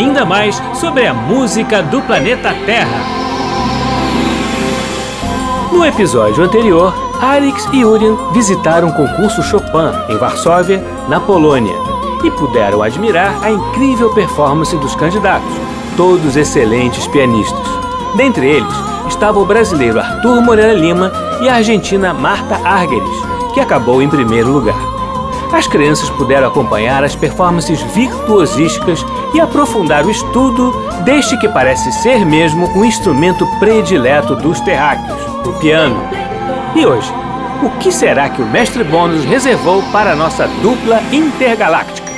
ainda mais sobre a música do planeta Terra. No episódio anterior, Alex e Urian visitaram o concurso Chopin em Varsóvia, na Polônia, e puderam admirar a incrível performance dos candidatos, todos excelentes pianistas. Dentre eles estava o brasileiro Arthur Moreira Lima e a argentina Marta Argerich, que acabou em primeiro lugar. As crianças puderam acompanhar as performances virtuosísticas e aprofundar o estudo deste que parece ser mesmo um instrumento predileto dos terráqueos, o piano. E hoje, o que será que o mestre Bônus reservou para a nossa dupla intergaláctica?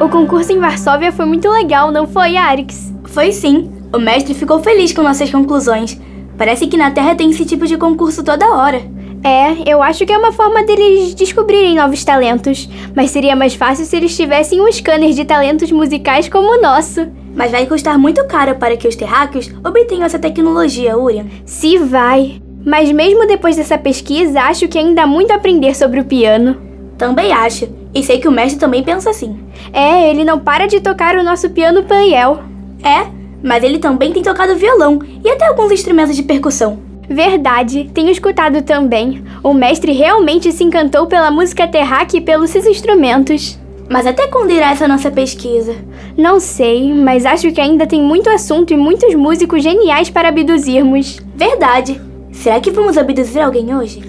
O concurso em Varsóvia foi muito legal, não foi, Arix? Foi sim. O mestre ficou feliz com nossas conclusões. Parece que na Terra tem esse tipo de concurso toda hora. É, eu acho que é uma forma deles descobrirem novos talentos. Mas seria mais fácil se eles tivessem um scanner de talentos musicais como o nosso. Mas vai custar muito caro para que os terráqueos obtenham essa tecnologia, Urian. Se vai. Mas mesmo depois dessa pesquisa, acho que ainda há muito a aprender sobre o piano. Também acho. E sei que o mestre também pensa assim. É, ele não para de tocar o nosso piano Paniel. É, mas ele também tem tocado violão e até alguns instrumentos de percussão. Verdade, tenho escutado também. O mestre realmente se encantou pela música terráquea e pelos seus instrumentos. Mas até quando irá essa nossa pesquisa? Não sei, mas acho que ainda tem muito assunto e muitos músicos geniais para abduzirmos. Verdade. Será que vamos abduzir alguém hoje?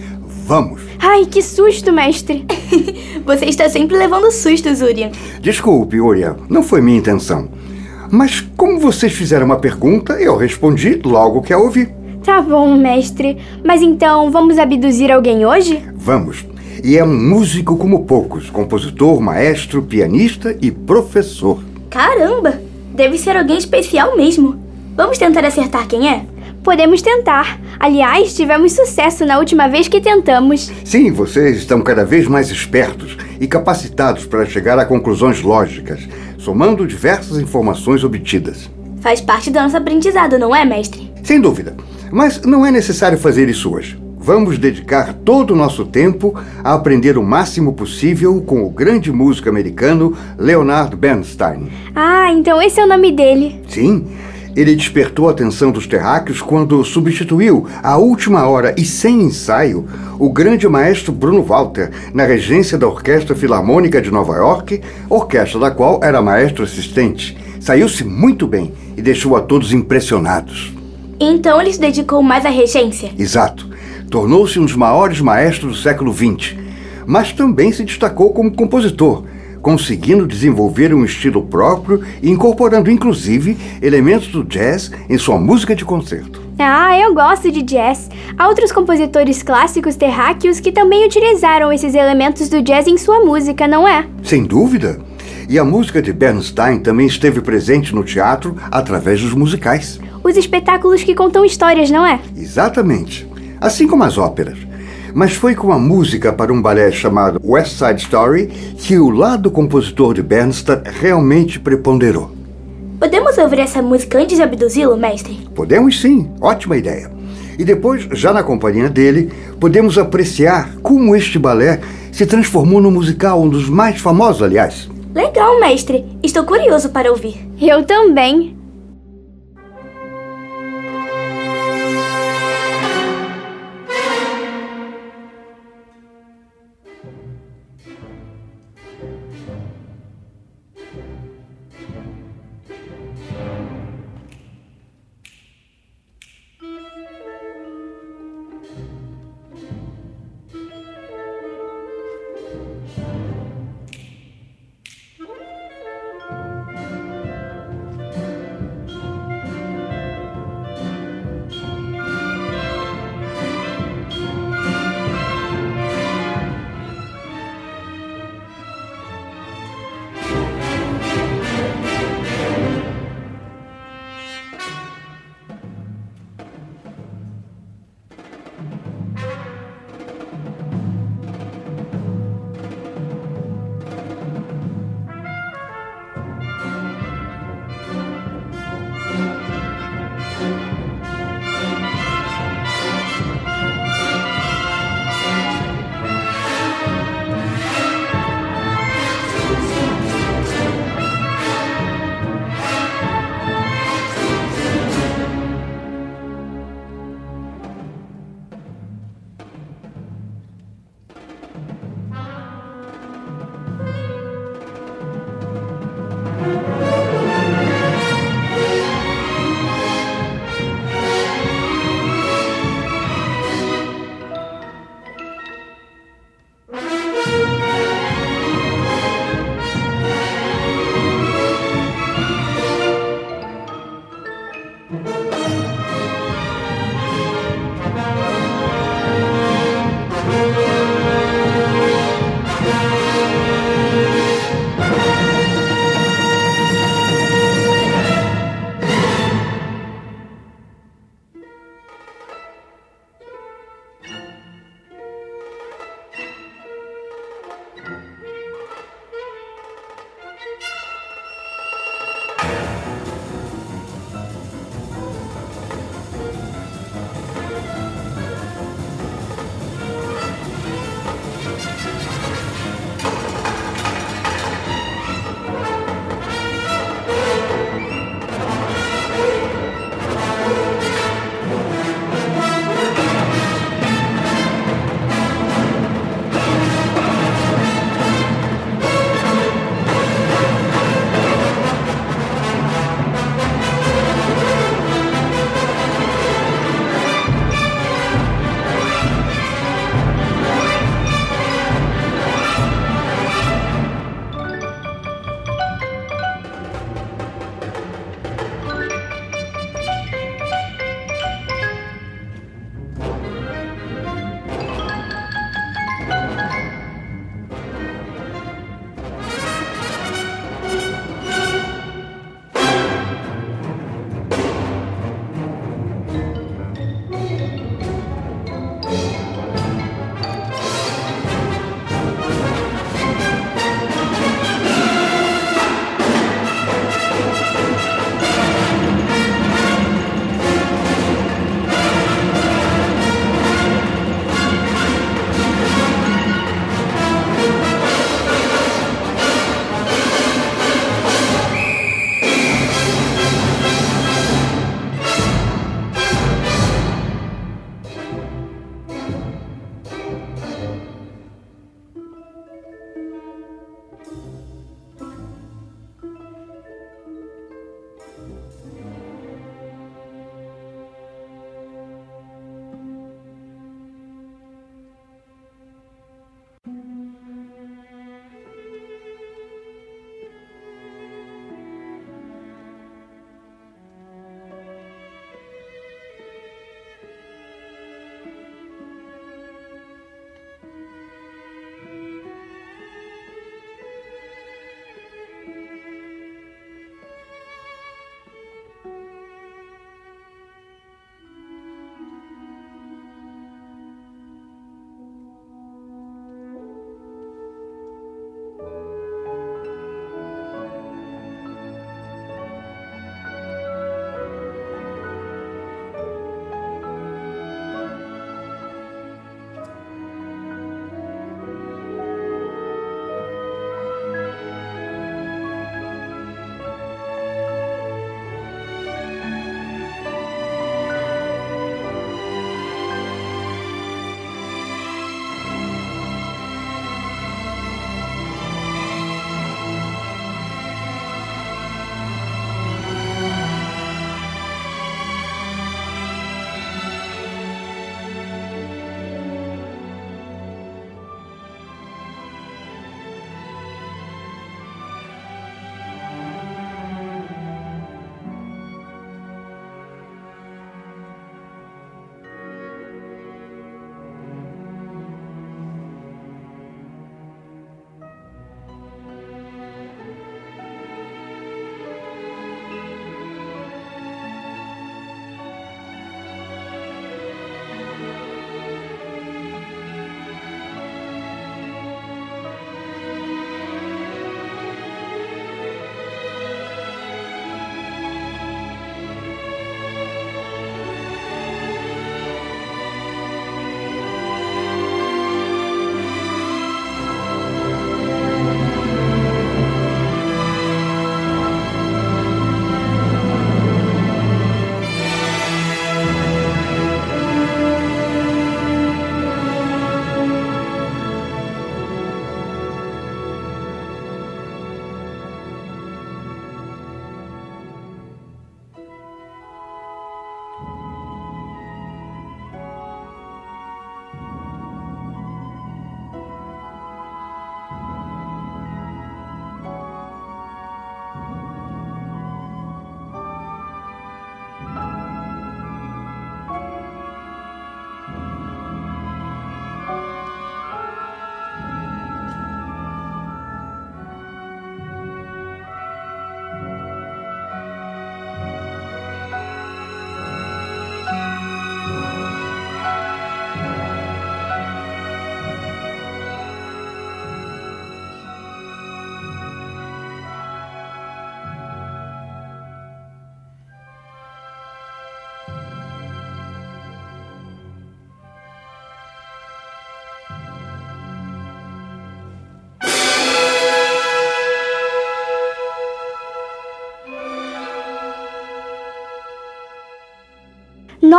Vamos. Ai, que susto, mestre. Você está sempre levando sustos, Urian. Desculpe, Urian, não foi minha intenção. Mas como vocês fizeram uma pergunta, eu respondi logo que a ouvi. Tá bom, mestre. Mas então, vamos abduzir alguém hoje? Vamos. E é um músico como poucos: compositor, maestro, pianista e professor. Caramba! Deve ser alguém especial mesmo. Vamos tentar acertar quem é? Podemos tentar. Aliás, tivemos sucesso na última vez que tentamos. Sim, vocês estão cada vez mais espertos e capacitados para chegar a conclusões lógicas, somando diversas informações obtidas. Faz parte do nosso aprendizado, não é, mestre? Sem dúvida. Mas não é necessário fazer isso hoje. Vamos dedicar todo o nosso tempo a aprender o máximo possível com o grande músico americano Leonard Bernstein. Ah, então esse é o nome dele. Sim. Ele despertou a atenção dos terráqueos quando substituiu, à última hora e sem ensaio, o grande maestro Bruno Walter na regência da Orquestra Filarmônica de Nova York, orquestra da qual era maestro assistente. Saiu-se muito bem e deixou a todos impressionados. Então ele se dedicou mais à regência? Exato. Tornou-se um dos maiores maestros do século XX, mas também se destacou como compositor conseguindo desenvolver um estilo próprio e incorporando inclusive elementos do jazz em sua música de concerto. Ah, eu gosto de jazz. Há outros compositores clássicos terráqueos que também utilizaram esses elementos do jazz em sua música, não é? Sem dúvida. E a música de Bernstein também esteve presente no teatro através dos musicais. Os espetáculos que contam histórias, não é? Exatamente. Assim como as óperas. Mas foi com a música para um balé chamado West Side Story que o lado compositor de Bernstein realmente preponderou. Podemos ouvir essa música antes de abduzi-lo, mestre? Podemos sim, ótima ideia. E depois, já na companhia dele, podemos apreciar como este balé se transformou no musical, um dos mais famosos, aliás. Legal, mestre. Estou curioso para ouvir. Eu também.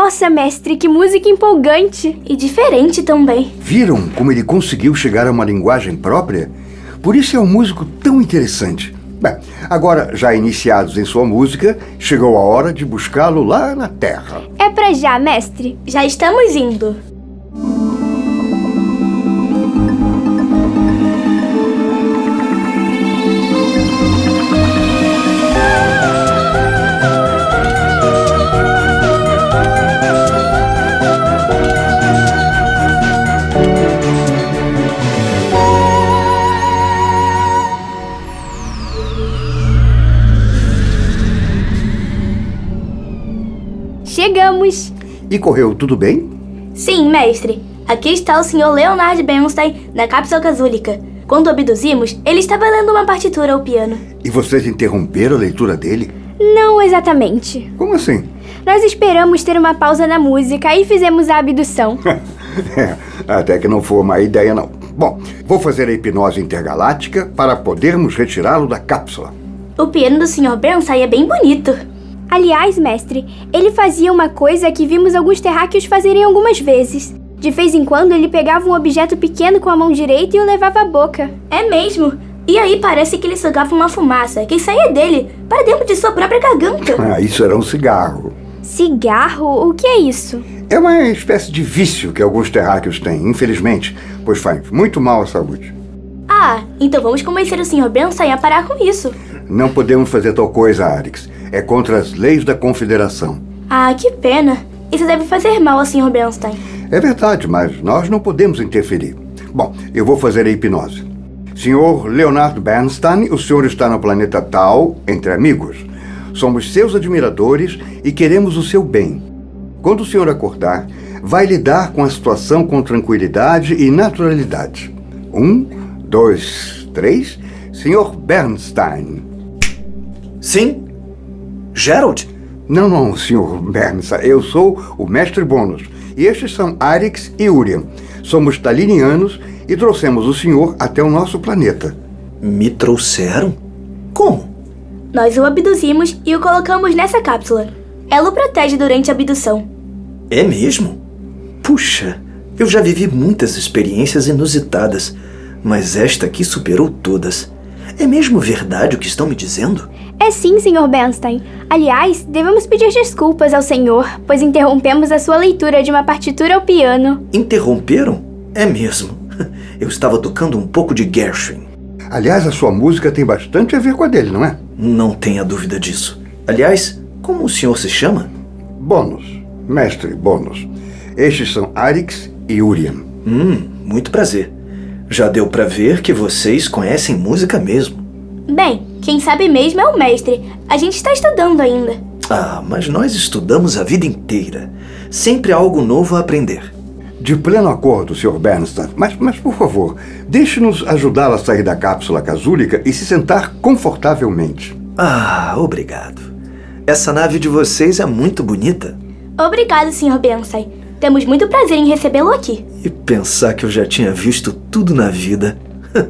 Nossa, mestre, que música empolgante! E diferente também. Viram como ele conseguiu chegar a uma linguagem própria? Por isso é um músico tão interessante. Bem, agora, já iniciados em sua música, chegou a hora de buscá-lo lá na Terra. É pra já, mestre. Já estamos indo. E correu tudo bem? Sim, mestre. Aqui está o Sr. Leonard Bernstein na cápsula casúlica. Quando o abduzimos, ele estava lendo uma partitura ao piano. E vocês interromperam a leitura dele? Não exatamente. Como assim? Nós esperamos ter uma pausa na música e fizemos a abdução. É, até que não foi uma ideia, não. Bom, vou fazer a hipnose intergaláctica para podermos retirá-lo da cápsula. O piano do Sr. Bernstein é bem bonito. Aliás, mestre, ele fazia uma coisa que vimos alguns terráqueos fazerem algumas vezes. De vez em quando ele pegava um objeto pequeno com a mão direita e o levava à boca. É mesmo. E aí parece que ele sugava uma fumaça que saía dele para dentro de sua própria garganta. Ah, isso era um cigarro. Cigarro? O que é isso? É uma espécie de vício que alguns terráqueos têm, infelizmente, pois faz muito mal à saúde. Ah, então vamos convencer o Sr. Bernstein a parar com isso. Não podemos fazer tal coisa, Arix. É contra as leis da Confederação. Ah, que pena. Isso deve fazer mal ao Sr. Bernstein. É verdade, mas nós não podemos interferir. Bom, eu vou fazer a hipnose. Senhor Leonardo Bernstein, o senhor está no planeta Tal, entre amigos. Somos seus admiradores e queremos o seu bem. Quando o senhor acordar, vai lidar com a situação com tranquilidade e naturalidade. Um, dois, três. Senhor Bernstein. Sim? Gerald? Não, não, senhor Bernstein. Eu sou o mestre Bônus. E estes são Arix e Urian. Somos talinianos e trouxemos o senhor até o nosso planeta. Me trouxeram? Como? Nós o abduzimos e o colocamos nessa cápsula. Ela o protege durante a abdução. É mesmo? Puxa, eu já vivi muitas experiências inusitadas, mas esta aqui superou todas. É mesmo verdade o que estão me dizendo? É sim, Sr. Bernstein. Aliás, devemos pedir desculpas ao senhor, pois interrompemos a sua leitura de uma partitura ao piano. Interromperam? É mesmo. Eu estava tocando um pouco de Gershwin. Aliás, a sua música tem bastante a ver com a dele, não é? Não tenha dúvida disso. Aliás, como o senhor se chama? Bônus. Mestre Bônus. Estes são Arix e Urian. Hum, muito prazer. Já deu para ver que vocês conhecem música mesmo. Bem, quem sabe mesmo é o mestre. A gente está estudando ainda. Ah, mas nós estudamos a vida inteira. Sempre há algo novo a aprender. De pleno acordo, Sr. Bernstein. Mas, mas por favor, deixe-nos ajudá-la a sair da cápsula casúlica e se sentar confortavelmente. Ah, obrigado. Essa nave de vocês é muito bonita. Obrigado, Sr. Bernstein. Temos muito prazer em recebê-lo aqui. E pensar que eu já tinha visto tudo na vida.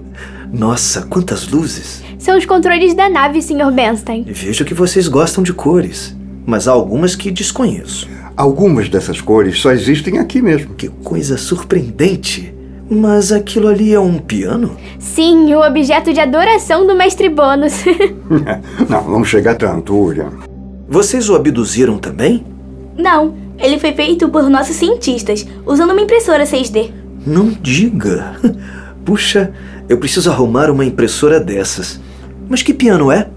Nossa, quantas luzes! São os controles da nave, Sr. Bernstein. E vejo que vocês gostam de cores, mas há algumas que desconheço. Algumas dessas cores só existem aqui mesmo. Que coisa surpreendente! Mas aquilo ali é um piano? Sim, o objeto de adoração do mestre Bônus. não, não chega tanto, Urian. Vocês o abduziram também? Não, ele foi feito por nossos cientistas, usando uma impressora 6D. Não diga! Puxa, eu preciso arrumar uma impressora dessas. Mas que piano é?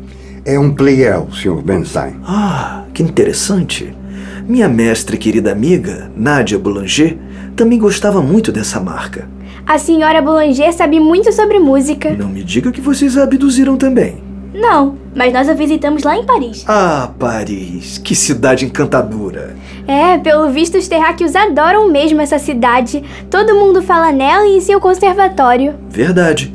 É um Pleyel, Sr. Bernstein. Ah, que interessante. Minha mestre e querida amiga, Nadia Boulanger, também gostava muito dessa marca. A senhora Boulanger sabe muito sobre música. Não me diga que vocês a abduziram também. Não, mas nós a visitamos lá em Paris. Ah, Paris, que cidade encantadora. É, pelo visto os terráqueos adoram mesmo essa cidade. Todo mundo fala nela e em seu conservatório. Verdade.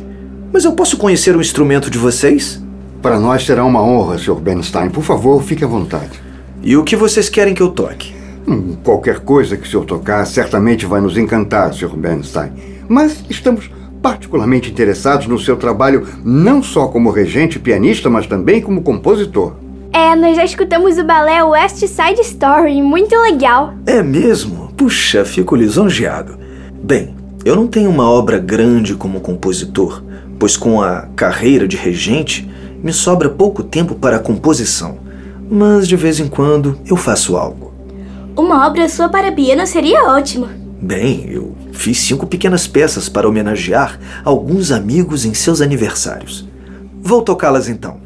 Mas eu posso conhecer o instrumento de vocês? Para nós será uma honra, Sr. Bernstein. Por favor, fique à vontade. E o que vocês querem que eu toque? Hum, qualquer coisa que o senhor tocar certamente vai nos encantar, Sr. Bernstein. Mas estamos particularmente interessados no seu trabalho não só como regente e pianista, mas também como compositor. É, nós já escutamos o balé West Side Story, muito legal. É mesmo? Puxa, fico lisonjeado. Bem, eu não tenho uma obra grande como compositor, pois com a carreira de regente me sobra pouco tempo para a composição. Mas de vez em quando eu faço algo. Uma obra sua para piano seria ótimo. Bem, eu fiz cinco pequenas peças para homenagear alguns amigos em seus aniversários. Vou tocá-las então.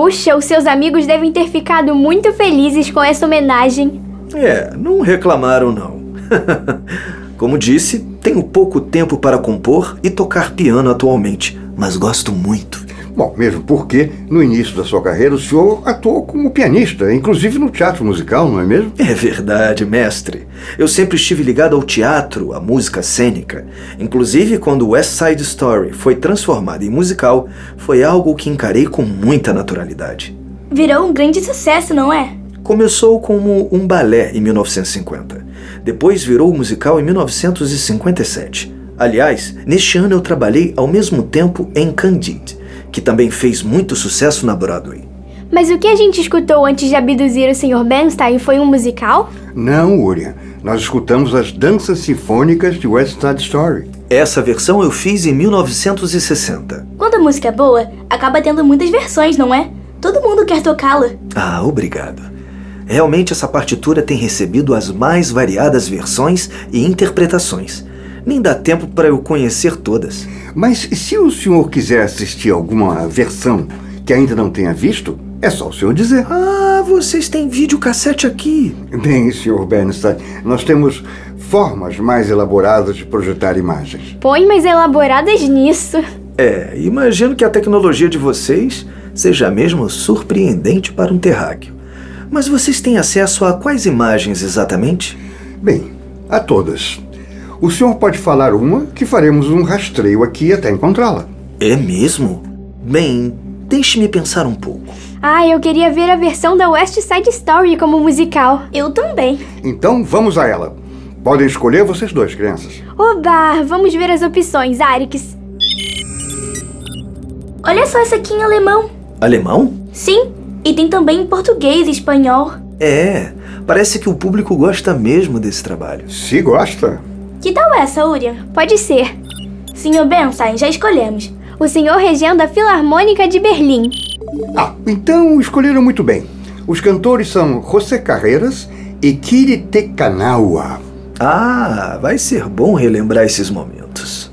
Puxa, os seus amigos devem ter ficado muito felizes com essa homenagem. É, não reclamaram não. Como disse, tenho pouco tempo para compor e tocar piano atualmente, mas gosto muito. Bom, mesmo porque no início da sua carreira o senhor atuou como pianista, inclusive no teatro musical, não é mesmo? É verdade, mestre. Eu sempre estive ligado ao teatro, à música cênica. Inclusive, quando West Side Story foi transformada em musical, foi algo que encarei com muita naturalidade. Virou um grande sucesso, não é? Começou como um balé em 1950. Depois virou musical em 1957. Aliás, neste ano eu trabalhei ao mesmo tempo em Candide que também fez muito sucesso na Broadway. Mas o que a gente escutou antes de abduzir o Sr. Bernstein foi um musical? Não, Uriah. Nós escutamos as danças sinfônicas de West Side Story. Essa versão eu fiz em 1960. Quando a música é boa, acaba tendo muitas versões, não é? Todo mundo quer tocá-la. Ah, obrigado. Realmente essa partitura tem recebido as mais variadas versões e interpretações. Nem dá tempo para eu conhecer todas. Mas se o senhor quiser assistir alguma versão que ainda não tenha visto, é só o senhor dizer. Ah, vocês têm videocassete aqui. Bem, senhor Bernstein, nós temos formas mais elaboradas de projetar imagens. Põe mais elaboradas nisso. É, imagino que a tecnologia de vocês seja mesmo surpreendente para um terráqueo. Mas vocês têm acesso a quais imagens exatamente? Bem, a todas. O senhor pode falar uma que faremos um rastreio aqui até encontrá-la. É mesmo? Bem, deixe-me pensar um pouco. Ah, eu queria ver a versão da West Side Story como musical. Eu também. Então vamos a ela. Podem escolher vocês dois, crianças. Oba, vamos ver as opções, Arix. Olha só essa aqui em alemão. Alemão? Sim, e tem também em português e espanhol. É, parece que o público gosta mesmo desse trabalho. Se gosta. Que tal essa, Urian? Pode ser. Senhor Bernstein, já escolhemos. O senhor regendo a Filarmônica de Berlim. Ah, então escolheram muito bem. Os cantores são José Carreiras e Kiri Tekanawa. Ah, vai ser bom relembrar esses momentos.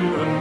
Spirit.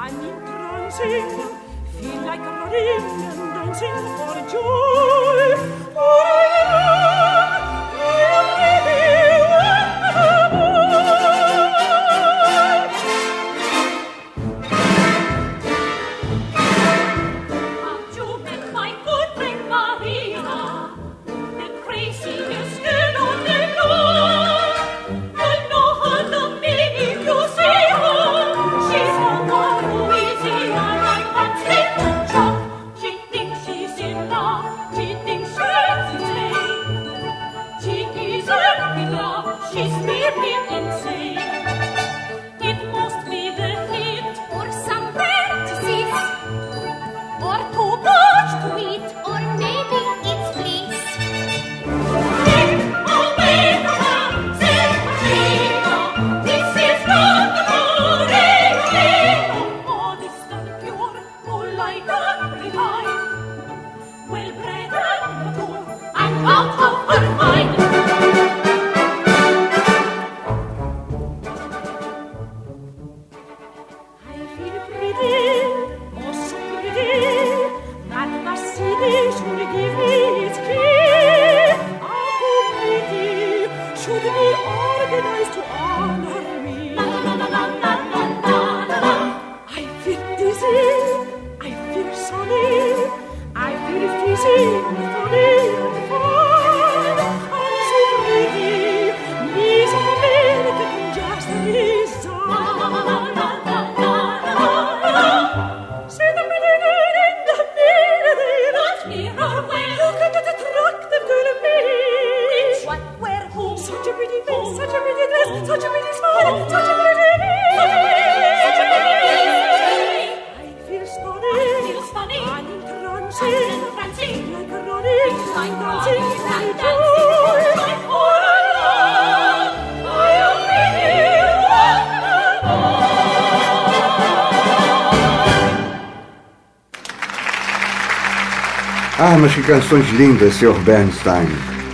I'm entrancing, feel like running and dancing for joy. Canções lindas, Sr. Bernstein.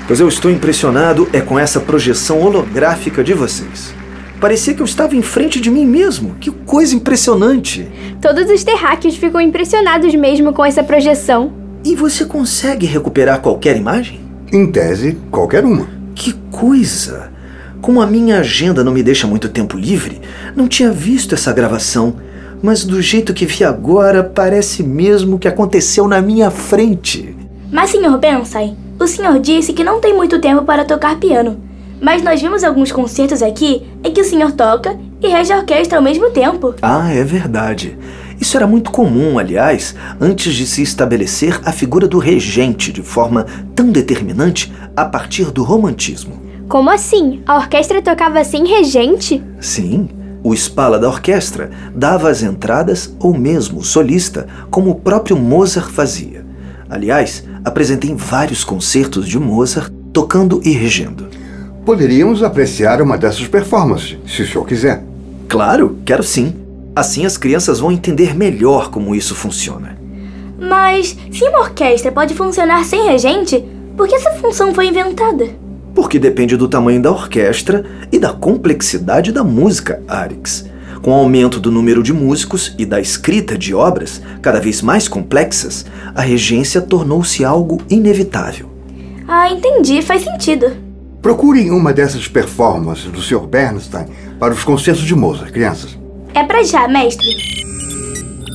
Pois eu estou impressionado é com essa projeção holográfica de vocês. Parecia que eu estava em frente de mim mesmo. Que coisa impressionante! Todos os terráqueos ficam impressionados mesmo com essa projeção. E você consegue recuperar qualquer imagem? Em tese, qualquer uma. Que coisa! Como a minha agenda não me deixa muito tempo livre, não tinha visto essa gravação. Mas do jeito que vi agora, parece mesmo que aconteceu na minha frente. Mas, Sr. Bensai, o senhor disse que não tem muito tempo para tocar piano. Mas nós vimos alguns concertos aqui em que o senhor toca e rege a orquestra ao mesmo tempo. Ah, é verdade. Isso era muito comum, aliás, antes de se estabelecer a figura do regente de forma tão determinante a partir do romantismo. Como assim? A orquestra tocava sem regente? Sim, o espala da orquestra dava as entradas ou mesmo o solista, como o próprio Mozart fazia. Aliás, apresentei vários concertos de Mozart tocando e regendo. Poderíamos apreciar uma dessas performances, se o senhor quiser. Claro, quero sim. Assim as crianças vão entender melhor como isso funciona. Mas se uma orquestra pode funcionar sem regente, por que essa função foi inventada? Porque depende do tamanho da orquestra e da complexidade da música, Arix. Com o aumento do número de músicos e da escrita de obras cada vez mais complexas, a regência tornou-se algo inevitável. Ah, entendi, faz sentido. Procurem uma dessas performances do Sr. Bernstein para os concertos de Mozart, crianças. É pra já, mestre.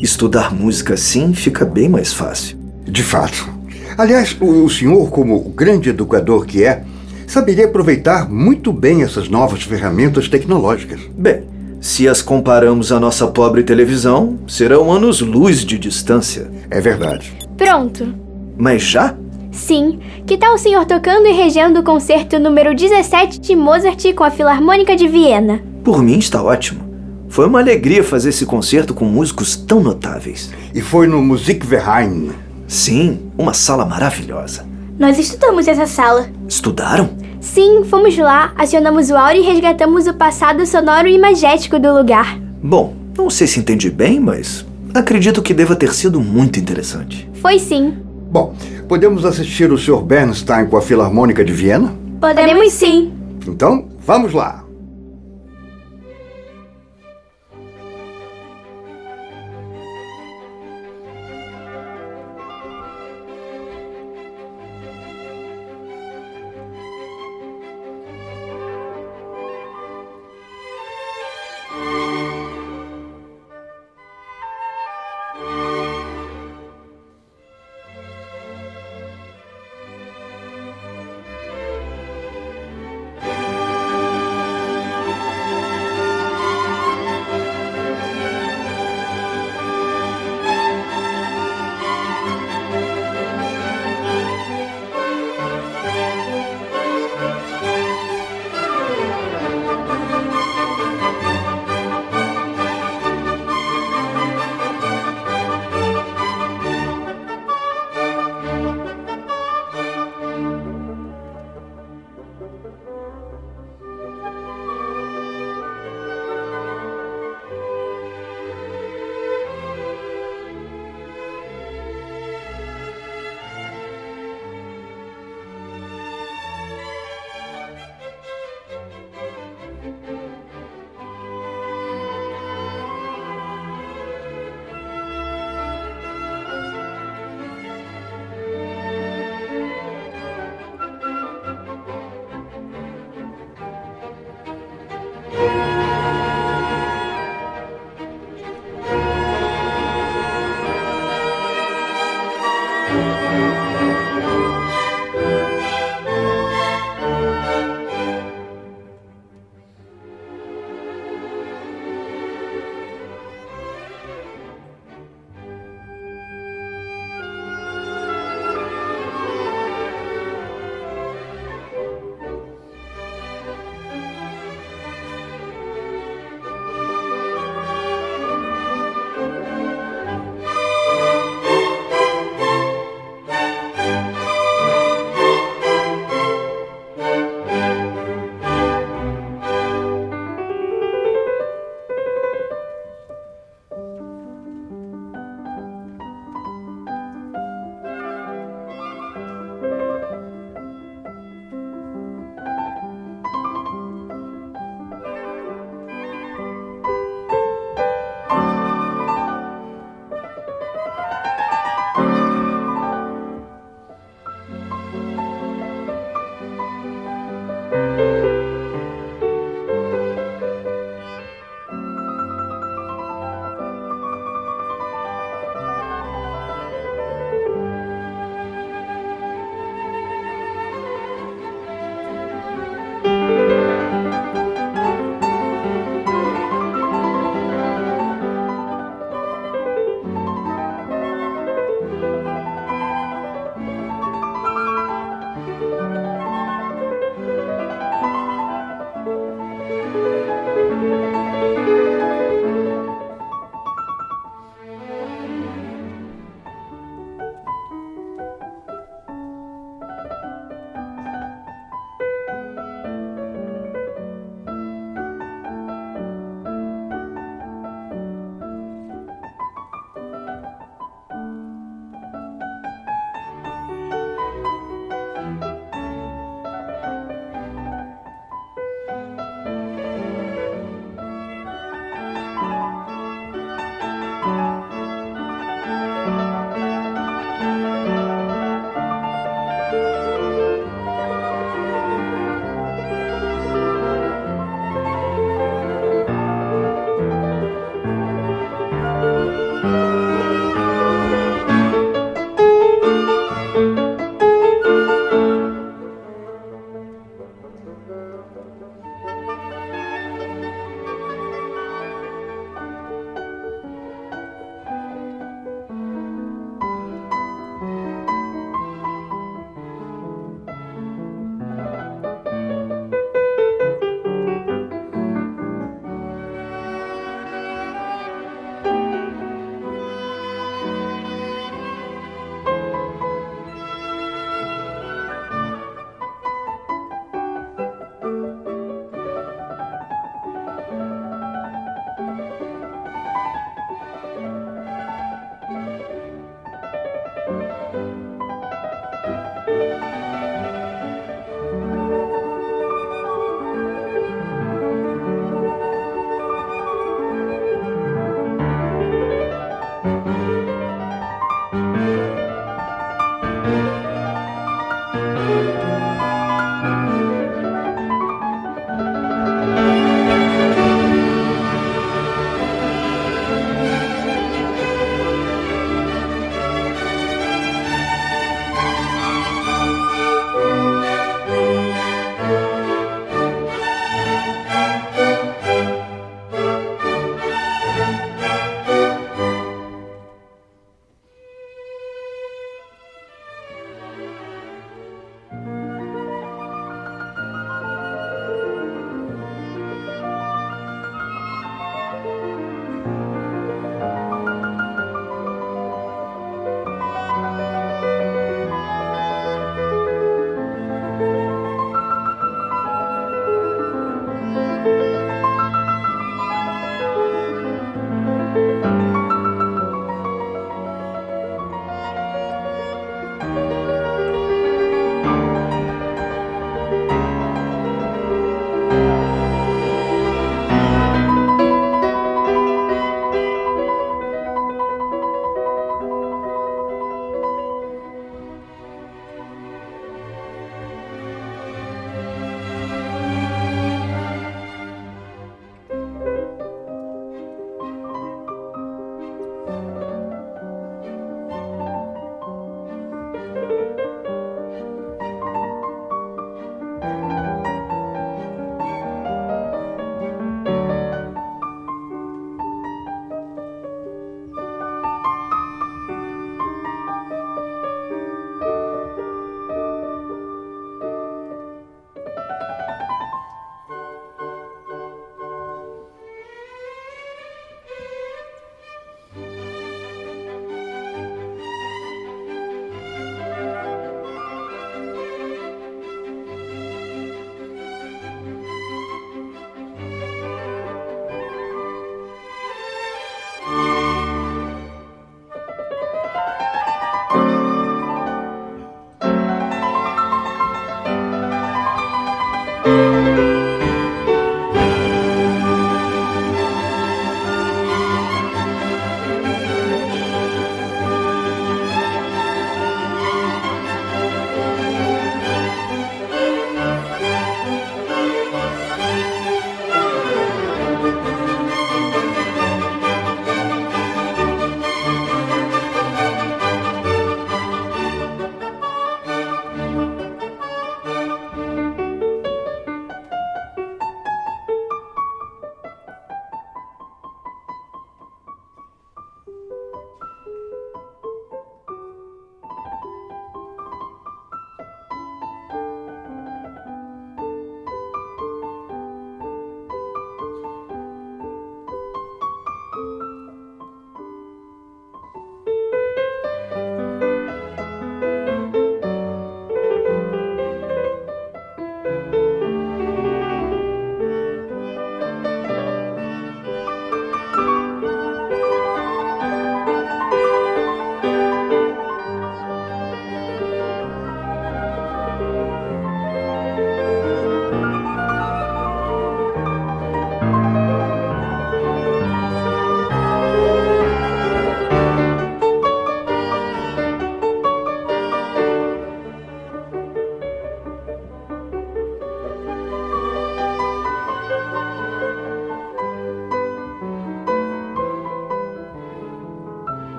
Estudar música assim fica bem mais fácil. De fato. Aliás, o, o senhor, como o grande educador que é, saberia aproveitar muito bem essas novas ferramentas tecnológicas. Bem, Se as comparamos à nossa pobre televisão, serão anos-luz de distância. É verdade. Pronto. Mas já? Sim, que tal o senhor tocando e regendo o concerto número 17 de Mozart com a Filarmônica de Viena? Por mim está ótimo. Foi uma alegria fazer esse concerto com músicos tão notáveis. E foi no Musikverein. Sim, uma sala maravilhosa. Nós estudamos essa sala. Estudaram? Sim, fomos lá, acionamos o áudio e resgatamos o passado sonoro e magético do lugar. Bom, não sei se entendi bem, mas acredito que deva ter sido muito interessante. Foi sim. Bom, podemos assistir o Sr. Bernstein com a Filarmônica de Viena? Podemos, Podemos sim. Então, vamos lá.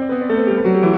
Música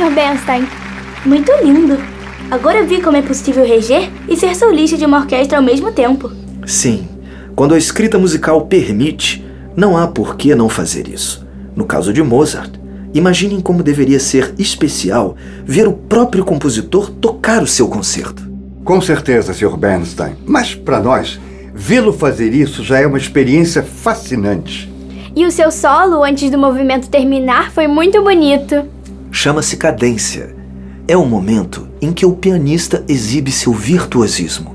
Sr. Bernstein. Muito lindo! Agora eu vi como é possível reger e ser solista de uma orquestra ao mesmo tempo. Sim, quando a escrita musical permite, não há por que não fazer isso. No caso de Mozart, imaginem como deveria ser especial ver o próprio compositor tocar o seu concerto. Com certeza, Sr. Bernstein. Mas para nós, vê-lo fazer isso já é uma experiência fascinante. E o seu solo antes do movimento terminar foi muito bonito. Chama-se cadência. É o momento em que o pianista exibe seu virtuosismo.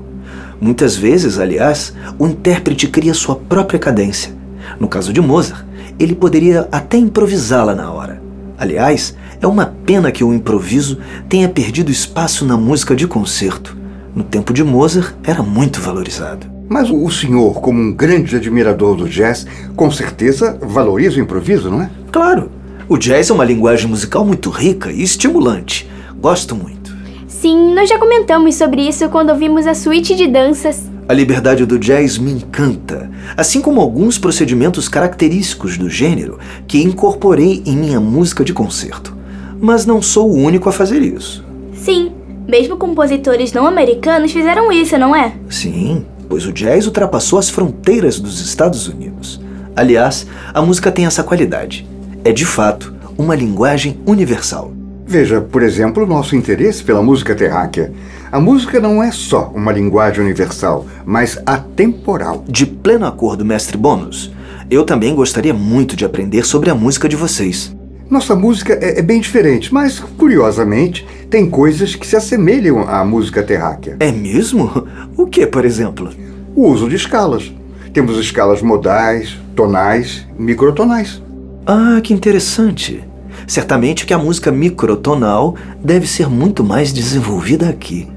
Muitas vezes, aliás, o intérprete cria sua própria cadência. No caso de Mozart, ele poderia até improvisá-la na hora. Aliás, é uma pena que o improviso tenha perdido espaço na música de concerto. No tempo de Mozart, era muito valorizado. Mas o senhor, como um grande admirador do jazz, com certeza valoriza o improviso, não é? Claro, o jazz é uma linguagem musical muito rica e estimulante. Gosto muito. Sim, nós já comentamos sobre isso quando ouvimos a suíte de danças. A liberdade do jazz me encanta, assim como alguns procedimentos característicos do gênero que incorporei em minha música de concerto. Mas não sou o único a fazer isso. Sim, mesmo compositores não americanos fizeram isso, não é? Sim, pois o jazz ultrapassou as fronteiras dos Estados Unidos. Aliás, a música tem essa qualidade. É de fato uma linguagem universal. Veja, por exemplo, o nosso interesse pela música terráquea. A música não é só uma linguagem universal, mas atemporal. De pleno acordo, mestre Bônus. Eu também gostaria muito de aprender sobre a música de vocês. Nossa música é, é bem diferente, mas, curiosamente, tem coisas que se assemelham à música terráquea. É mesmo? O que, por exemplo? O uso de escalas. Temos escalas modais, tonais, microtonais. Ah, que interessante. Certamente que a música microtonal deve ser muito mais desenvolvida aqui.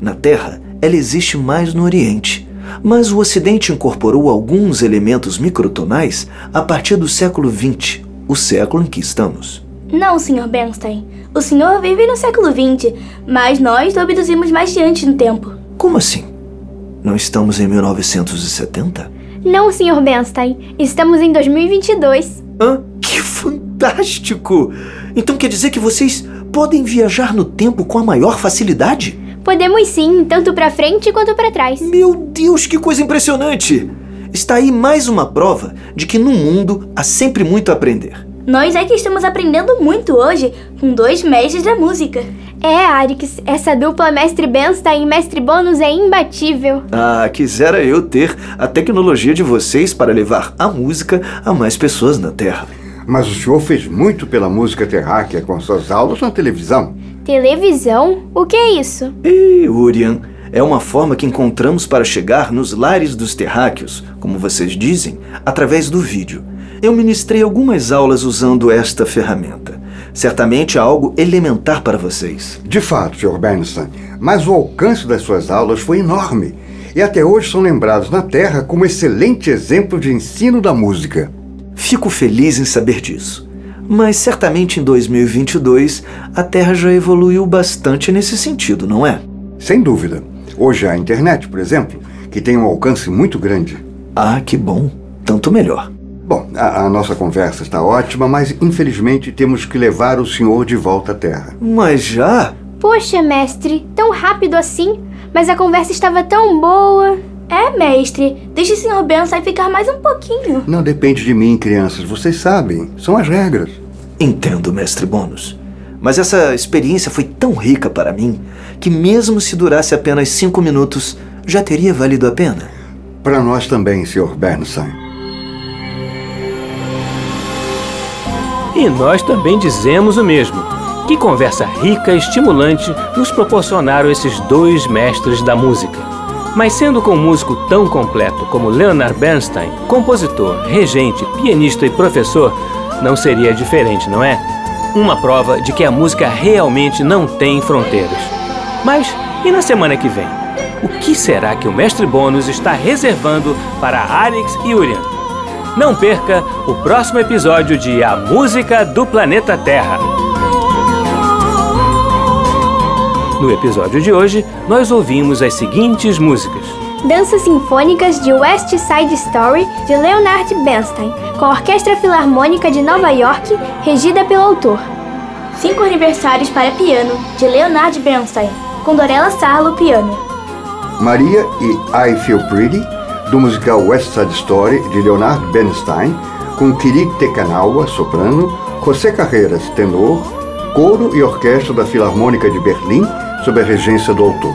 Na Terra, ela existe mais no Oriente, mas o Ocidente incorporou alguns elementos microtonais a partir do século XX, o século em que estamos. Não, Sr. Bernstein. O senhor vive no século XX, mas nós obedecemos mais diante no tempo. Como assim? Não estamos em 1970? Não, Sr. Bernstein. Estamos em 2022. Hã? Que fantástico! Então quer dizer que vocês podem viajar no tempo com a maior facilidade? Podemos sim, tanto pra frente quanto pra trás. Meu Deus, que coisa impressionante! Está aí mais uma prova de que no mundo há sempre muito a aprender. Nós é que estamos aprendendo muito hoje com dois mestres da música. É, Arix, essa dupla Mestre Bernstein e Mestre Bônus é imbatível. Ah, quisera eu ter a tecnologia de vocês para levar a música a mais pessoas na Terra. Mas o senhor fez muito pela música terráquea com suas aulas na televisão. Televisão? O que é isso? E, Urian, é uma forma que encontramos para chegar nos lares dos terráqueos, como vocês dizem, através do vídeo. Eu ministrei algumas aulas usando esta ferramenta. Certamente algo elementar para vocês. De fato, Sr. Bernstein, mas o alcance das suas aulas foi enorme. E até hoje são lembrados na Terra como excelente exemplo de ensino da música. Fico feliz em saber disso. Mas certamente em 2022 a Terra já evoluiu bastante nesse sentido, não é? Sem dúvida. Hoje há a internet, por exemplo, que tem um alcance muito grande. Ah, que bom. Tanto melhor. Bom, a, a nossa conversa está ótima, mas infelizmente temos que levar o senhor de volta à Terra. Mas já? Poxa, mestre, tão rápido assim? Mas a conversa estava tão boa. É, mestre. Deixe o Sr. Bernstein ficar mais um pouquinho. Não depende de mim, crianças. Vocês sabem. São as regras. Entendo, mestre Bônus. Mas essa experiência foi tão rica para mim que, mesmo se durasse apenas cinco minutos, já teria valido a pena. Para nós também, Sr. Bernstein. E nós também dizemos o mesmo. Que conversa rica e estimulante nos proporcionaram esses dois mestres da música. Mas sendo com um músico tão completo como Leonard Bernstein, compositor, regente, pianista e professor, não seria diferente, não é? Uma prova de que a música realmente não tem fronteiras. Mas e na semana que vem? O que será que o mestre Bônus está reservando para Arix e Urian? Não perca o próximo episódio de A Música do Planeta Terra. No episódio de hoje, nós ouvimos as seguintes músicas: Danças Sinfônicas de West Side Story, de Leonard Bernstein, com a Orquestra Filarmônica de Nova York, regida pelo autor. Cinco aniversários para piano, de Leonard Bernstein, com Dorella Sarlo piano. Maria e I Feel Pretty, do musical West Side Story, de Leonard Bernstein, com Kiri Tekanawa, soprano, José Carreiras, tenor, coro e orquestra da Filarmônica de Berlim, sob a regência do autor.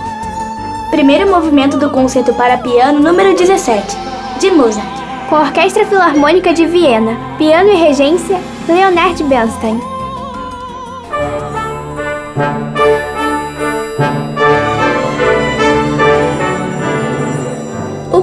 Primeiro movimento do concerto para piano número 17, de Mozart. Com a Orquestra Filarmônica de Viena, piano e regência, Leonard Bernstein.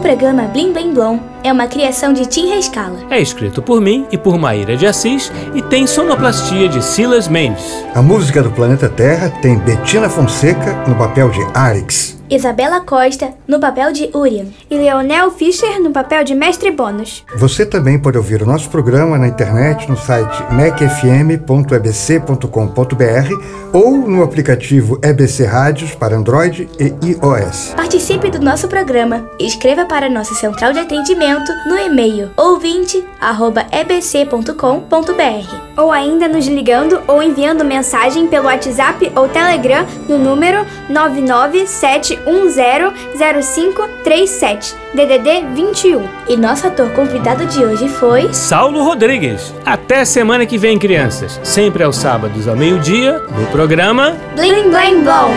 Programa Blim Blim Blom é uma criação de Tim Rescala. É escrito por mim e por Maíra de Assis e tem sonoplastia de Silas Mendes. A música do planeta Terra tem Bettina Fonseca no papel de Arix. Isabela Costa, no papel de Urian. E Leonel Fischer no papel de mestre bônus. Você também pode ouvir o nosso programa na internet no site mecfm.ebc.com.br ou no aplicativo EBC Rádios para Android e iOS. Participe do nosso programa e escreva para nossa central de atendimento no e-mail ouvinte@ebc.com.br. Ou ainda nos ligando ou enviando mensagem pelo WhatsApp ou Telegram no número 997100537, DDD 21. E nosso ator convidado de hoje foi Saulo Rodrigues. Até semana que vem, crianças. Sempre aos sábados ao meio-dia, no programa Blim Blim Blom!